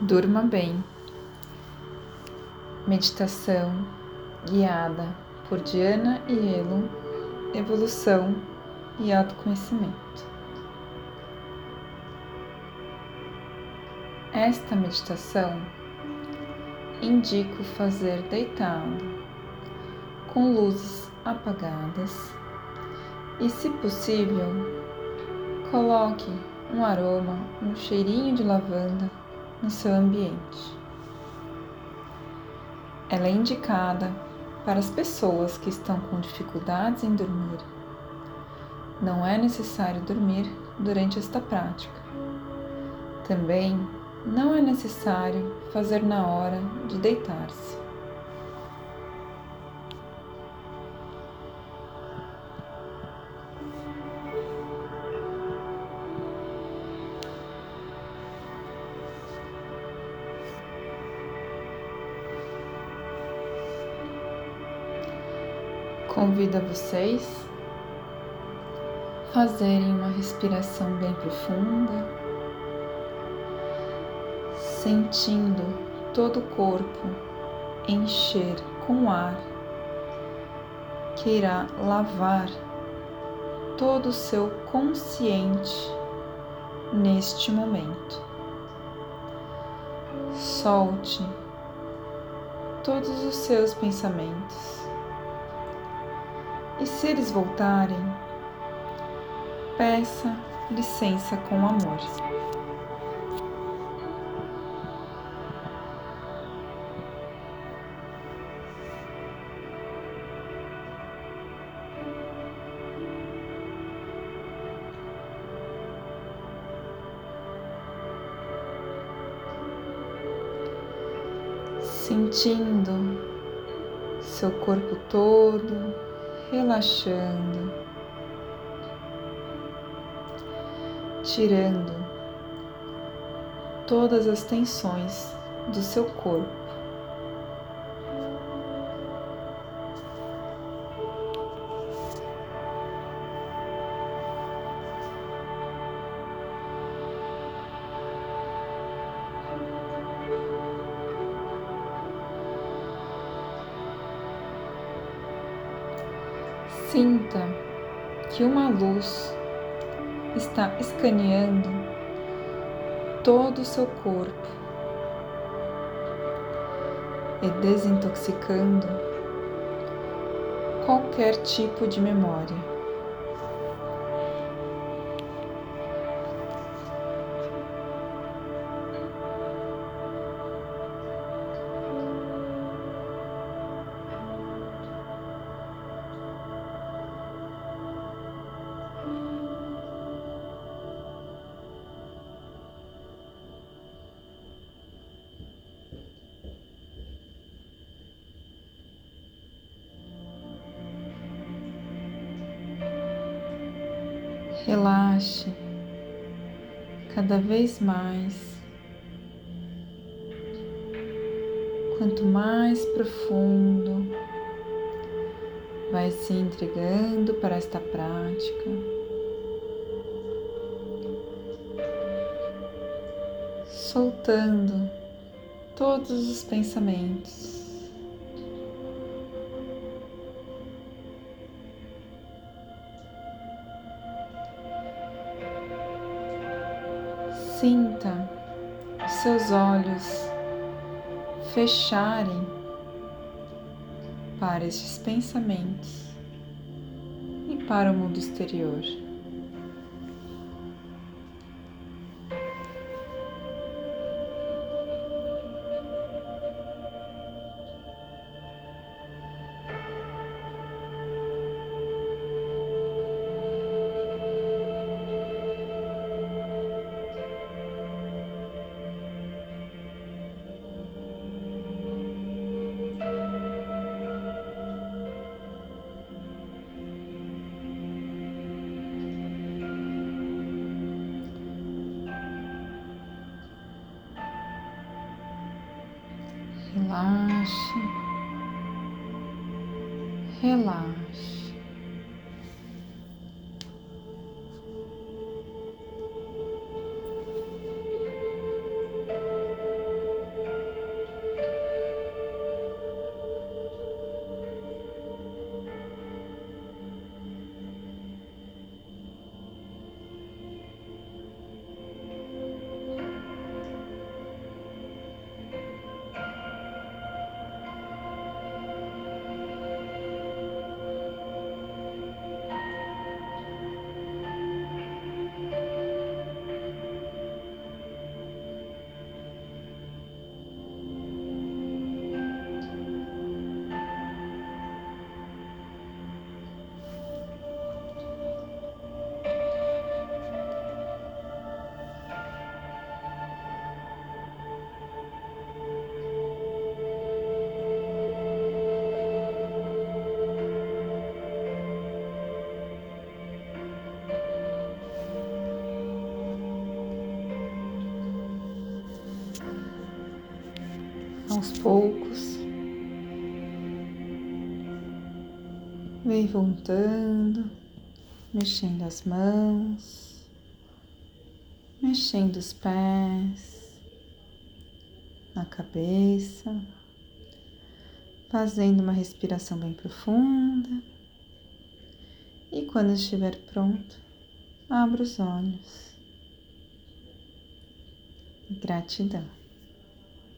Durma bem. Meditação guiada por Diana e Elo, evolução e autoconhecimento. Esta meditação indico fazer deitado, com luzes apagadas e, se possível, coloque um aroma, um cheirinho de lavanda no seu ambiente. Ela é indicada para as pessoas que estão com dificuldades em dormir. Não é necessário dormir durante esta prática. Também não é necessário fazer na hora de deitar-se. Convido a vocês fazerem uma respiração bem profunda, sentindo todo o corpo encher com ar que irá lavar todo o seu consciente neste momento. Solte todos os seus pensamentos e se eles voltarem, peça licença com amor. Sentindo seu corpo todo relaxando, tirando todas as tensões do seu corpo. Sinta que uma luz está escaneando todo o seu corpo e desintoxicando qualquer tipo de memória. Relaxe cada vez mais. Quanto mais profundo vai se entregando para esta prática, soltando todos os pensamentos. Sinta os seus olhos fecharem para estes pensamentos e para o mundo exterior. Relaxe, relaxe. Aos poucos. Vem voltando, mexendo as mãos, mexendo os pés, a cabeça, fazendo uma respiração bem profunda. E quando estiver pronto, abra os olhos. Gratidão.